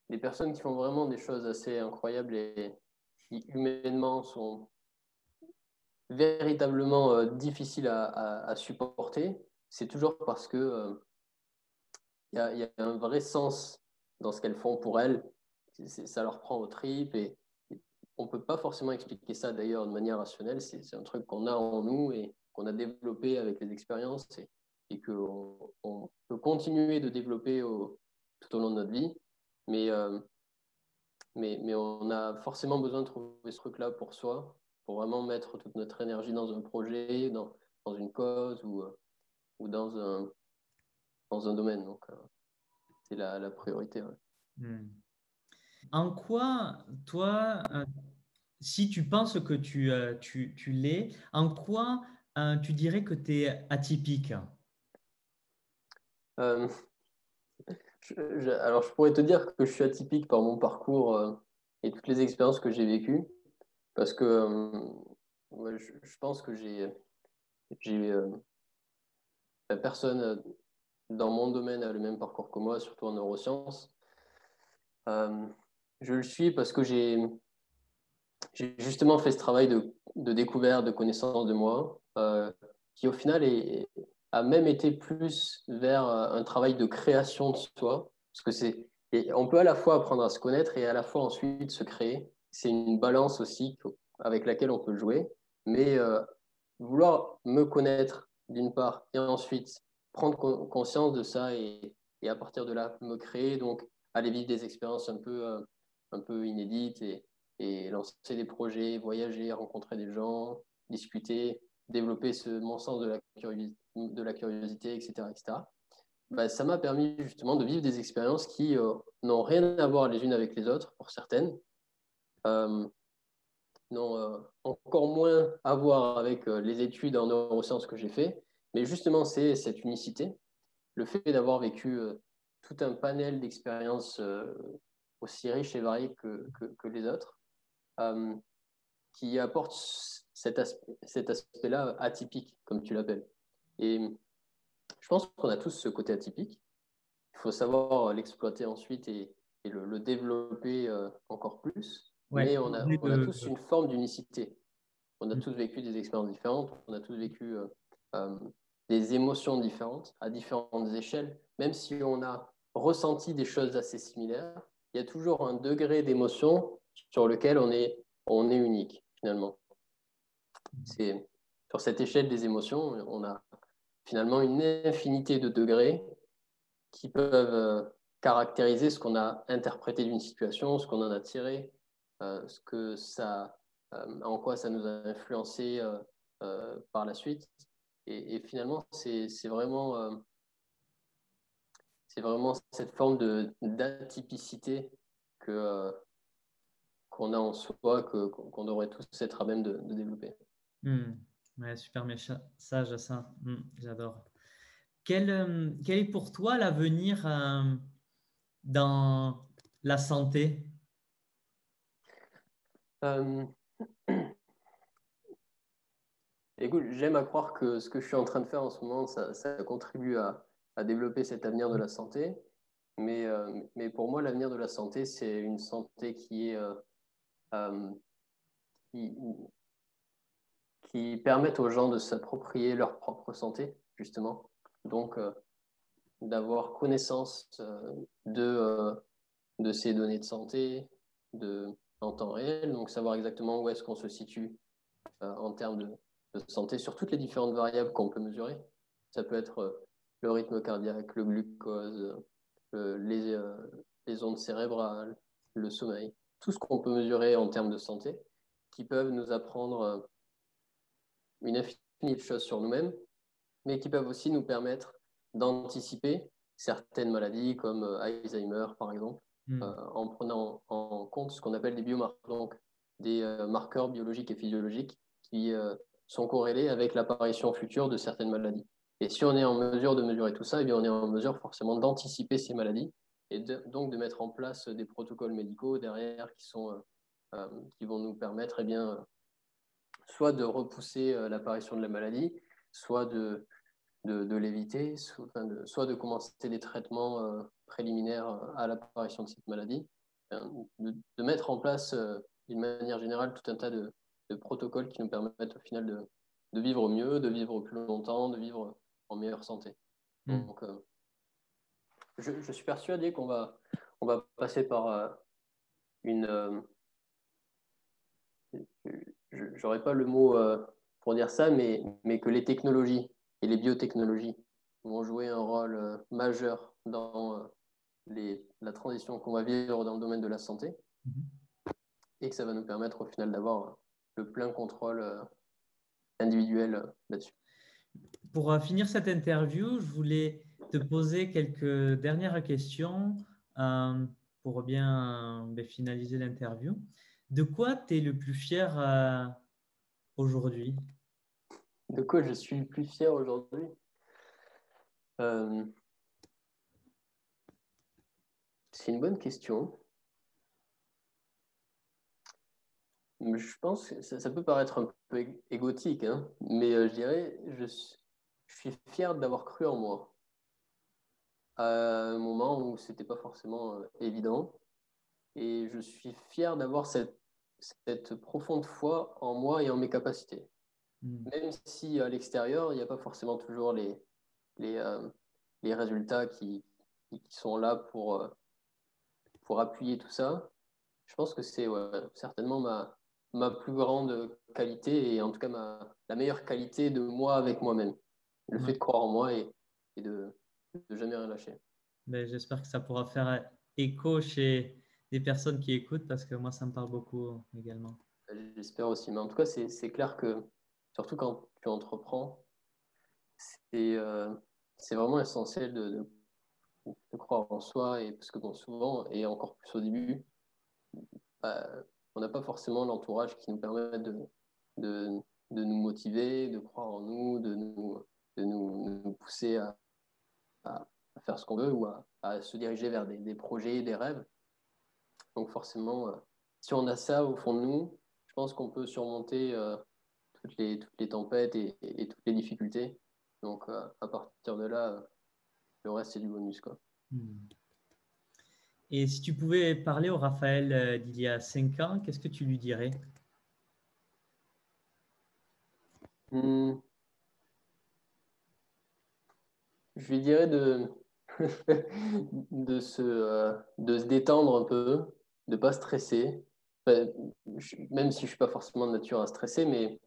les personnes qui font vraiment des choses assez incroyables et qui humainement sont véritablement euh, difficiles à, à, supporter, c'est toujours parce que il euh, y, a, y, a un vrai sens dans ce qu'elles font pour elles. ça leur prend au tripes et, on ne peut pas forcément expliquer ça d'ailleurs de manière rationnelle. C'est un truc qu'on a en nous et qu'on a développé avec les expériences. Et, qu'on on peut continuer de développer tout au long de notre vie. Mais, euh, mais, mais, on a forcément besoin de trouver ce truc-là pour soi, pour vraiment mettre toute notre énergie dans un projet, dans, dans une cause ou, euh, ou dans, un, dans un domaine. Donc, euh, c'est la, la, priorité. Hmm. En quoi, toi, si tu penses que tu, tu, tu l'es, en quoi tu dirais que tu es atypique? Euh, alors, je pourrais te dire que je suis atypique par mon parcours euh, et toutes les expériences que j'ai vécues, parce que euh, je, pense que j'ai, j'ai personne dans mon domaine a le même parcours que moi, surtout en neurosciences. Je le suis parce que j'ai, justement fait ce travail de, découverte, de connaissance de moi, qui au final a même été plus vers euh, un travail de création de soi, parce que c'est, on peut à la fois apprendre à se connaître et à la fois ensuite se créer. C'est une balance aussi avec laquelle on peut jouer, mais euh, vouloir me connaître d'une part et ensuite prendre conscience de ça et, à partir de là me créer, donc aller vivre des expériences un peu, euh, un peu inédites et, et lancer des projets, voyager, rencontrer des gens, discuter, développer ce, mon sens de la, curiosité, de la curiosité, etc. etc. Bah, ça m'a permis justement de vivre des expériences qui euh, n'ont rien à voir les unes avec les autres, pour certaines, euh, n'ont euh, encore moins à voir avec les études en neurosciences que j'ai fait, mais justement c'est cette unicité, le fait d'avoir vécu tout un panel d'expériences aussi riches et variées que, que, que les autres, qui apporte cet, aspect, cet aspect-là atypique, comme tu l'appelles. Et je pense qu'on a tous ce côté atypique. Il faut savoir l'exploiter ensuite et, le, développer euh, encore plus. Mais on a, on a tous une forme d'unicité. On a mm. tous vécu des expériences différentes, on a tous vécu euh, euh, des émotions différentes à différentes échelles. Même si on a ressenti des choses assez similaires, il y a toujours un degré d'émotion sur lequel on est, on est unique finalement. C'est sur cette échelle des émotions, on a finalement une infinité de degrés qui peuvent euh, caractériser ce qu'on a interprété d'une situation, ce qu'on en a tiré, euh, ce que ça, euh, en quoi ça nous a influencé par la suite. Et, finalement, c'est vraiment, c'est vraiment cette forme d'atypicité que qu'on a en soi, qu'on devrait tous être à même de, développer. Hmm. Ouais, super message ça. Hmm, j'adore. Quel, euh, quel, est pour toi l'avenir euh, dans la santé? Euh, Écoute, j'aime à croire que ce que je suis en train de faire en ce moment, ça, ça contribue à, à, développer cet avenir de la santé. Mais, mais pour moi, l'avenir de la santé, c'est une santé qui est euh, qui, qui, permettent aux gens de s'approprier leur propre santé, justement. Donc, euh, d'avoir connaissance euh, de, de ces données de santé de, en temps réel, donc savoir exactement où est-ce qu'on se situe en termes de, de, santé sur toutes les différentes variables qu'on peut mesurer. Ça peut être le rythme cardiaque, le glucose, les, les ondes cérébrales, le sommeil tout ce qu'on peut mesurer en termes de santé, qui peuvent nous apprendre euh, une infinité de choses sur nous-mêmes, mais qui peuvent aussi nous permettre d'anticiper certaines maladies comme euh, Alzheimer, par exemple, hmm. euh, en prenant en compte ce qu'on appelle des biomarqueurs, donc des marqueurs biologiques et physiologiques qui sont corrélés avec l'apparition future de certaines maladies. Et si on est en mesure de mesurer tout ça, eh bien on est en mesure forcément d'anticiper ces maladies et donc de mettre en place des protocoles médicaux derrière qui, sont, euh, euh, qui vont nous permettre eh bien, soit de repousser euh, l'apparition de la maladie, soit de, de, l'éviter, soit, de, commencer des traitements préliminaires à l'apparition de cette maladie, de, mettre en place d'une manière générale tout un tas de, protocoles qui nous permettent au final de vivre mieux, de vivre plus longtemps, de vivre en meilleure santé. Mmh. Donc, je, suis persuadé qu'on va, on va passer par euh, une. Euh, je n'aurais pas le mot euh, pour dire ça, mais, mais que les technologies et les biotechnologies vont jouer un rôle majeur dans les, la transition qu'on va vivre dans le domaine de la santé mm-hmm. et que ça va nous permettre au final d'avoir le plein contrôle individuel là-dessus. Pour finir cette interview, je voulais te poser quelques dernières questions euh, pour bien euh, finaliser l'interview. De quoi tu es le plus fier euh, aujourd'hui? De quoi je suis le plus fier aujourd'hui? C'est une bonne question. Je pense que ça, peut paraître un peu égotique, hein, mais je dirais, je, je suis fier d'avoir cru en moi à un moment où c'était pas forcément euh, évident. Et je suis fier d'avoir cette, cette profonde foi en moi et en mes capacités. Hmm. Même si à l'extérieur, il n'y a pas forcément toujours les, les, euh, les résultats qui, qui, sont là pour, euh, pour appuyer tout ça, je pense que c'est certainement ma, ma plus grande qualité et en tout cas ma, la meilleure qualité de moi avec moi-même. Le fait de croire en moi et, et de, de jamais rien lâcher. J'espère que ça pourra faire écho chez des personnes qui écoutent parce que moi, ça me parle beaucoup également. J'espère aussi. Mais en tout cas, c'est clair que, surtout quand tu entreprends, c'est euh, vraiment essentiel de, de, croire en soi. Et, parce que bon, souvent, et encore plus au début, bah, on n'a pas forcément l'entourage qui nous permet de, de, de, nous motiver, de croire en nous, de nous, de nous, pousser à, à, faire ce qu'on veut ou à, se diriger vers des, projets, des rêves. Donc forcément, euh, si on a ça au fond de nous, je pense qu'on peut surmonter euh, toutes, les, toutes les tempêtes et, toutes les difficultés. Donc euh, à partir de là, le reste, c'est du bonus. Quoi. Hmm. Et si tu pouvais parler au Raphaël d'il y a cinq ans, qu'est-ce que tu lui dirais? Hmm. Je lui dirais de, de, se, euh, de se détendre un peu, de ne pas stresser. même si je ne suis pas forcément de nature à stresser, mais,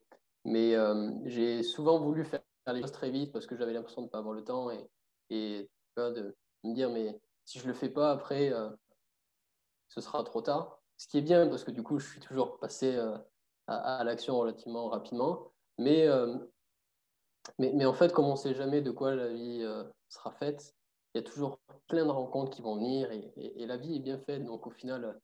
mais euh, j'ai souvent voulu faire les choses très vite parce que j'avais l'impression de ne pas avoir le temps et, et de me dire, mais si je ne le fais pas après, euh, ce sera trop tard. Ce qui est bien parce que du coup, je suis toujours passé à, à l'action relativement rapidement. Mais mais, mais, en fait, comme on ne sait jamais de quoi la vie sera faite, il y a toujours plein de rencontres qui vont venir et, la vie est bien faite. Donc au final,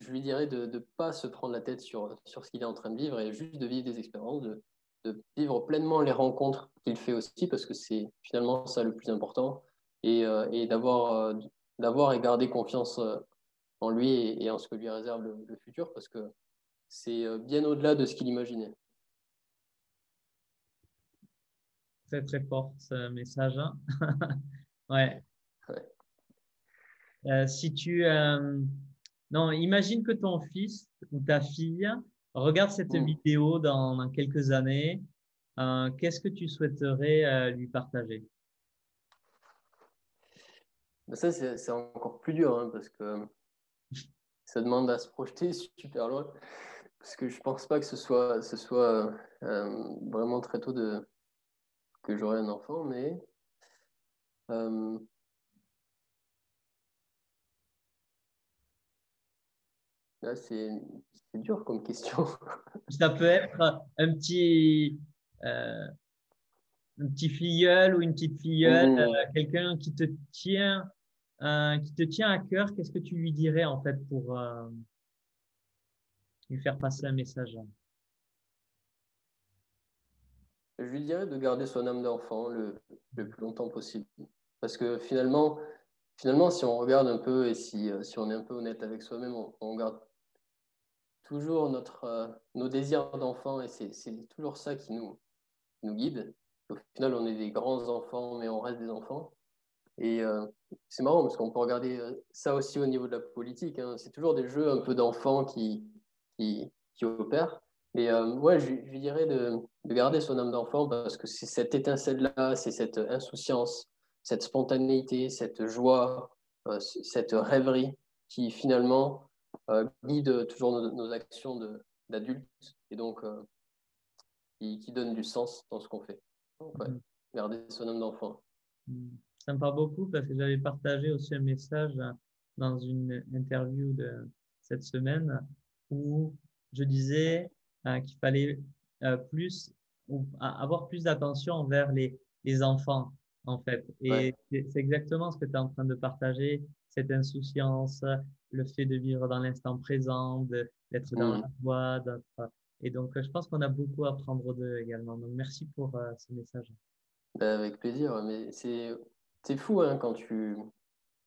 je lui dirais de ne pas se prendre la tête sur, sur ce qu'il est en train de vivre et juste de vivre des expériences, de, de vivre pleinement les rencontres qu'il fait aussi, parce que c'est finalement ça le plus important, et, euh, d'avoir, euh, d'avoir et garder confiance euh, en lui et, en ce que lui réserve le, futur, parce que c'est bien au-delà de ce qu'il imaginait. Très très fort ce message. Hein. ouais. si tu non, imagine que ton fils ou ta fille regarde cette mm. vidéo dans, quelques années. Euh, qu'est-ce que tu souhaiterais euh, lui partager? Ça, c'est encore plus dur hein, parce que ça demande à se projeter super loin. Parce que je pense pas que ce soit, ce soit euh, vraiment très tôt de, que j'aurai un enfant, mais c'est dur comme question. Ça peut être un petit, euh, un petit filleul ou une petite filleule, mmh. euh, quelqu'un qui te tient, euh, qui te tient à cœur. Qu'est-ce que tu lui dirais en fait pour lui faire passer un message? Je lui dirais de garder son âme d'enfant le, plus longtemps possible. Parce que finalement, finalement, si on regarde un peu et si, si on est un peu honnête avec soi-même, on, garde toujours notre, euh, nos désirs d'enfant et c'est toujours ça qui nous, nous guide. Au final, on est des grands enfants, mais on reste des enfants. Et euh, c'est marrant parce qu'on peut regarder euh, ça aussi au niveau de la politique. Hein. C'est toujours des jeux un peu d'enfants qui, qui, qui, opèrent. Et moi, je, je, dirais de, de, garder son âme d'enfant parce que c'est cette étincelle-là, c'est cette insouciance, cette spontanéité, cette joie, cette rêverie qui finalement euh, guide toujours nos, actions d'adultes et donc euh, qui, donne du sens dans ce qu'on fait. Mm. garder son homme d'enfant. Ça me parle beaucoup parce que j'avais partagé aussi un message dans une interview de cette semaine où je disais euh, qu'il fallait plus ou avoir plus d'attention envers les, les enfants en fait. Et c'est exactement ce que tu es en train de partager, cette insouciance, le fait de vivre dans l'instant présent, d'être dans mm. la joie. Et donc, je pense qu'on a beaucoup à apprendre d'eux également. Donc, merci pour euh, ce message. Ben, avec plaisir. Mais c'est fou hein, quand, tu,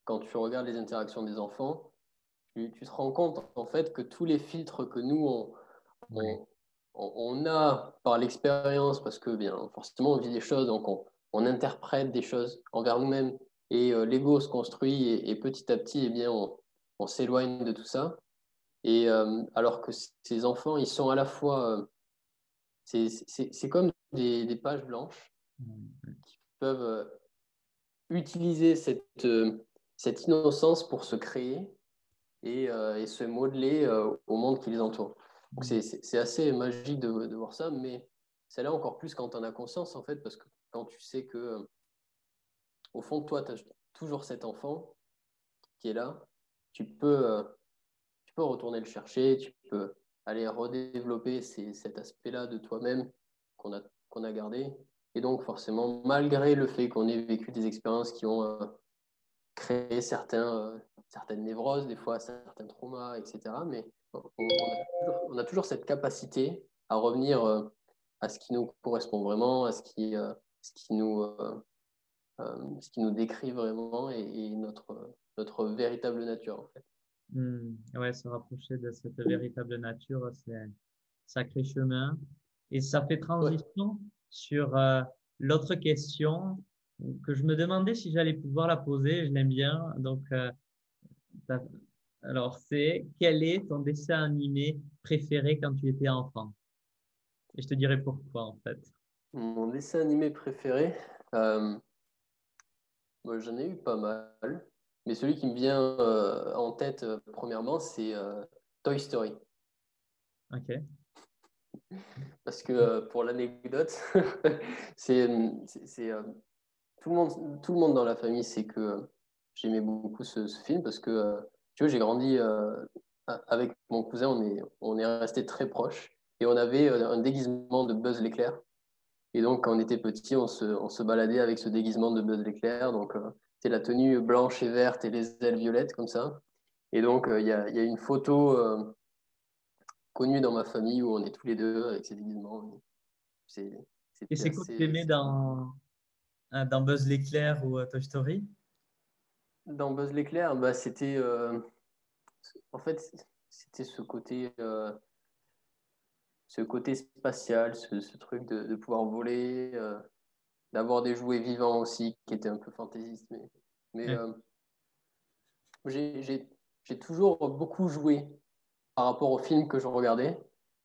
quand tu regardes les interactions des enfants. Tu, tu, te rends compte en fait que tous les filtres que nous, on, on, on a par l'expérience, parce que bien forcément on vit des choses, donc on, on interprète des choses envers nous-mêmes et euh, l'ego se construit et, petit à petit, eh bien, on, on s'éloigne de tout ça. Et euh, alors que ces enfants, ils sont à la fois, euh, c'est comme des, des, pages blanches qui peuvent utiliser cette, cette innocence pour se créer et, et se modeler au monde qui les entoure. C'est assez magique de, voir ça, mais c'est là encore plus quand on a conscience, en fait, parce que quand tu sais que, au fond de toi, tu as toujours cet enfant qui est là, tu peux, euh, tu peux retourner le chercher, tu peux aller redévelopper cet aspect-là de toi-même qu'on a, qu'on a gardé. Et donc, forcément, malgré le fait qu'on ait vécu des expériences qui ont euh, créé certains, euh, certaines névroses, des fois certains traumas, etc., mais on, a, toujours, cette capacité à revenir à ce qui nous correspond vraiment, à ce qui, ce qui nous, euh, euh, ce qui nous décrit vraiment et, notre, notre véritable nature en fait. Hmm. ouais, se rapprocher de cette véritable nature, c'est un sacré chemin. Et ça fait transition sur euh, l'autre question que je me demandais si j'allais pouvoir la poser. Je l'aime bien. Donc, alors, c'est quel est ton dessin animé préféré quand tu étais enfant? Et je te dirai pourquoi en fait. Mon dessin animé préféré, euh, j'en ai eu pas mal, mais celui qui me vient euh, en tête euh, premièrement, c'est Toy Story. Ok. Parce que pour l'anecdote, c'est tout, le monde, tout le monde dans la famille sait que j'aimais beaucoup ce, film parce que tu vois, j'ai grandi avec mon cousin, on est, on est resté très proches et on avait un déguisement de Buzz l'éclair. Et donc, quand on était petit, on se, on se baladait avec ce déguisement de Buzz l'éclair. Donc, c'est la tenue blanche et verte et les ailes violettes, comme ça. Et donc, il y, y, a, une photo connue dans ma famille où on est tous les deux avec ces déguisements. et c'est quoi que tu aimais dans, dans Buzz l'éclair ou Toy Story? Dans Buzz l'éclair, bah, c'était. en fait, c'était ce côté ce côté spatial, ce, truc de, pouvoir voler, euh, d'avoir des jouets vivants aussi, qui étaient un peu fantaisistes. Mais, euh, j'ai toujours beaucoup joué par rapport aux films que je regardais.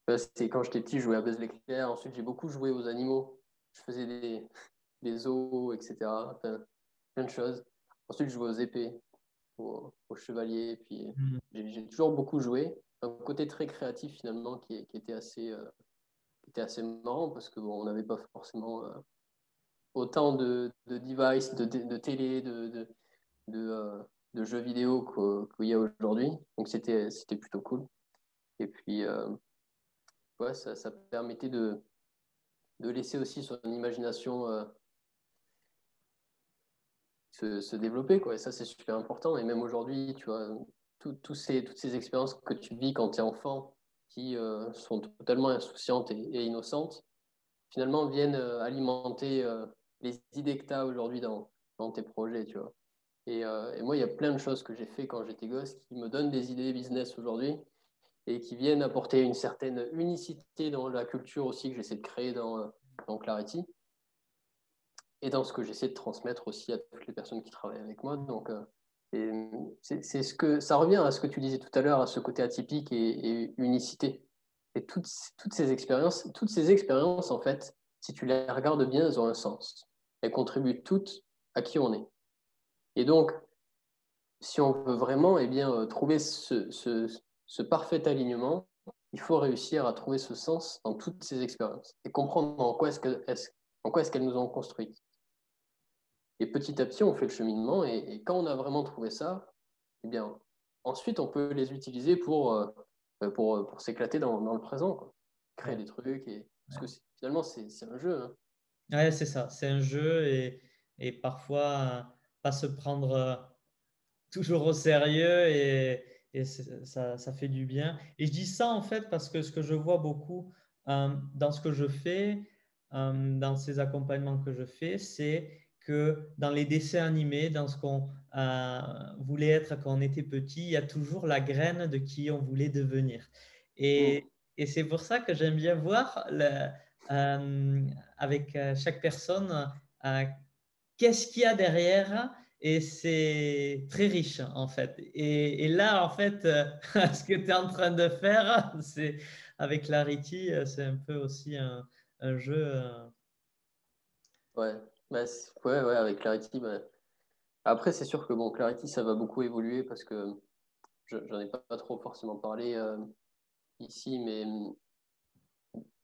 Euh, c'était quand j'étais petit, je jouais à Buzz l'éclair. Ensuite, j'ai beaucoup joué aux animaux. Je faisais des, des zoos, etc. plein de choses. Ensuite, je jouais aux épées, aux, chevaliers. Puis, mm. j'ai toujours beaucoup joué un côté très créatif finalement qui, était assez euh, était assez marrant parce que bon, on n'avait pas forcément euh, autant de, de devices, de, de, télé, de, de, de, euh, jeux vidéo qu'il y a aujourd'hui. Donc c'était plutôt cool. Et puis ouais, ça, permettait de, de laisser aussi son imagination se, se, développer quoi. Et ça c'est super important. Et même aujourd'hui, tu vois ces, toutes ces expériences que tu vis quand tu es enfant, qui euh, sont totalement insouciantes et, innocentes, finalement viennent euh, alimenter euh, les idées que tu as aujourd'hui dans, dans, tes projets. Tu vois. Et, et, moi, il y a plein de choses que j'ai fait quand j'étais gosse qui me donnent des idées business aujourd'hui et qui viennent apporter une certaine unicité dans la culture aussi que j'essaie de créer dans, dans Clarity et dans ce que j'essaie de transmettre aussi à toutes les personnes qui travaillent avec moi. Donc, c'est ce que ça revient à ce que tu disais tout à l'heure, à ce côté atypique et, unicité. Et toutes, toutes, ces expériences, toutes ces expériences, en fait, si tu les regardes bien, elles ont un sens. Elles contribuent toutes à qui on est. Et donc, si on veut vraiment eh bien, euh, trouver ce, ce parfait alignement, il faut réussir à trouver ce sens dans toutes ces expériences et comprendre en quoi est-ce qu'elles est nous ont construites. Et petit à petit, on fait le cheminement. Et, quand on a vraiment trouvé ça, eh bien, ensuite, on peut les utiliser pour, euh, pour, pour s'éclater dans, dans, le présent, créer des trucs. Et, parce que finalement, c'est un jeu. Hein. Ouais, c'est ça. C'est un jeu et, et parfois, pas se prendre euh, toujours au sérieux et, et ça, ça, fait du bien. Et je dis ça en fait parce que ce que je vois beaucoup euh, dans ce que je fais, dans ces accompagnements que je fais, c'est que dans les dessins animés, dans ce qu'on euh, voulait être quand on était petit, il y a toujours la graine de qui on voulait devenir. Et, mm. et c'est pour ça que j'aime bien voir euh, avec euh, chaque personne qu'est-ce qu'il y a derrière. Et c'est très riche en fait. Et, là, en fait, ce que tu es en train de faire, c'est avec Clarity, c'est un peu aussi un, jeu. Ouais, bah, ouais, ouais, avec Clarity. Bah. Après, c'est sûr que bon, Clarity, ça va beaucoup évoluer parce que j'en ai pas trop forcément parlé euh, ici, mais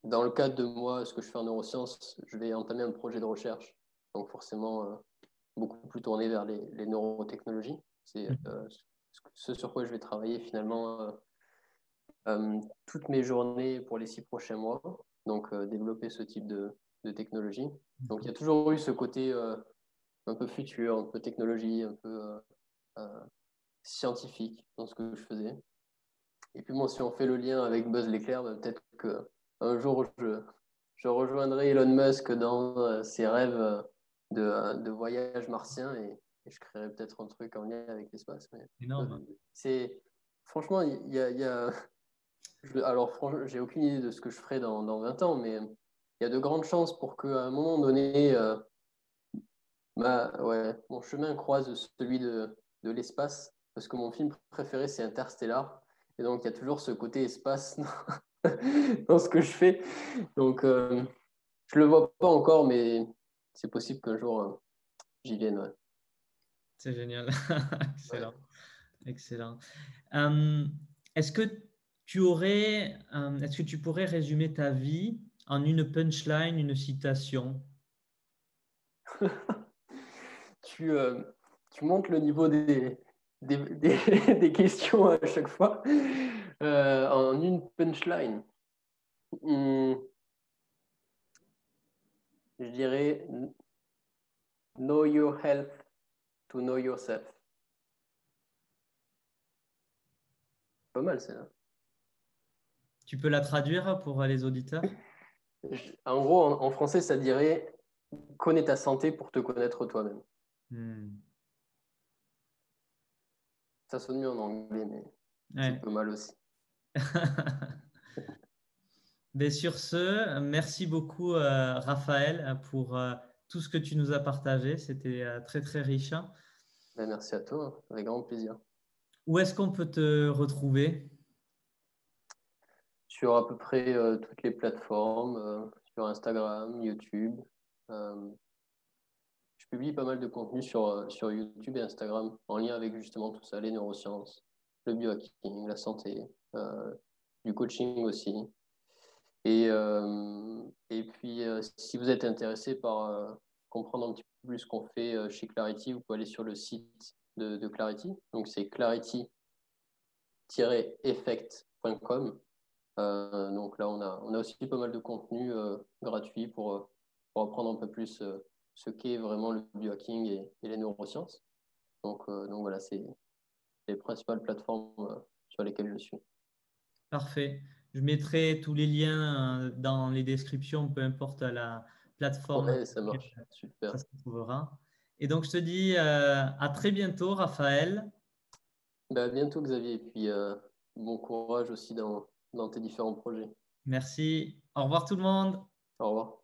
dans le cadre de moi, ce que je fais en neurosciences, je vais entamer un projet de recherche. Donc forcément, euh, beaucoup plus tourné vers les, les neurotechnologies. C'est mmh. euh, ce sur quoi je vais travailler finalement toutes mes journées pour les six prochains mois. Donc développer ce type de, de technologie. Donc il y a toujours eu ce côté euh, un peu futur, un peu technologie, un peu euh, euh, scientifique dans ce que je faisais. Et puis bon, si on fait le lien avec Buzz l'éclair, bah, peut-être qu'un jour je, je, rejoindrai Elon Musk dans ses rêves de, de voyage martien et, je créerai peut-être un truc en lien avec l'espace. C'est franchement, il y a, y a... alors franchement, j'ai aucune idée de ce que je ferai dans, dans 20 ans, mais il y a de grandes chances pour qu'à un moment donné, euh, ouais, mon chemin croise celui de, de l'espace, parce que mon film préféré, c'est Interstellar. Et donc, il y a toujours ce côté espace dans, ce que je fais. Donc, euh, je ne le vois pas encore, mais c'est possible qu'un jour, euh, j'y vienne. C'est génial. Excellent. Excellent. est-ce que tu aurais, est-ce que tu pourrais résumer ta vie en une punchline, une citation? Tu, euh, tu, montes le niveau des, des, des, questions à chaque fois. Euh, en une punchline. Hmm. Je dirais Know your health to know yourself. Pas mal, c'est là. Tu peux la traduire pour les auditeurs? En gros, en, français, ça dirait connais ta santé pour te connaître toi-même. Hmm. Ça sonne mieux en anglais, mais c'est pas mal aussi. Mais sur ce, merci beaucoup, euh, Raphaël, pour euh, tout ce que tu nous as partagé. C'était euh, très, très riche. Ben, merci à toi, avec grand plaisir. Où est-ce qu'on peut te retrouver? Sur à peu près toutes les plateformes, sur Instagram, YouTube. je publie pas mal de contenu sur, sur YouTube et Instagram en lien avec justement tout ça, les neurosciences, le biohacking, la santé, du coaching aussi. Et, euh, et puis, euh, si vous êtes intéressé par euh, comprendre un petit peu plus ce qu'on fait chez Clarity, vous pouvez aller sur le site de, Clarity. Donc, c'est clarity-effect.com. donc là, on a, on a aussi pas mal de contenu gratuit pour, pour, apprendre un peu plus ce qu'est vraiment le biohacking et, et les neurosciences. Donc, donc voilà, c'est les principales plateformes sur lesquelles je suis. Parfait. Je mettrai tous les liens euh, dans les descriptions, peu importe la plateforme. ça marche. Super. Ça se trouvera. Et donc, je te dis euh, à très bientôt, Raphaël. Bah, à bientôt, Xavier. Et puis, euh, bon courage aussi dans, dans tes différents projets. Merci. Au revoir, tout le monde. Au revoir.